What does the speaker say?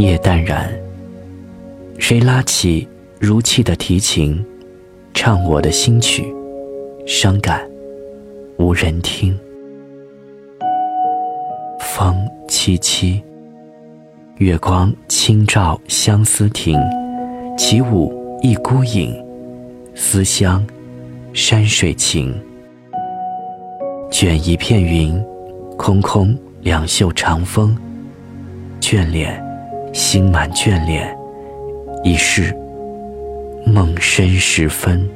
夜淡然，谁拉起如泣的提琴，唱我的新曲，伤感无人听。风凄凄，月光清照相思亭，起舞一孤影，思乡山水情。卷一片云，空空两袖长风，眷恋。心满眷恋，已是梦深时分。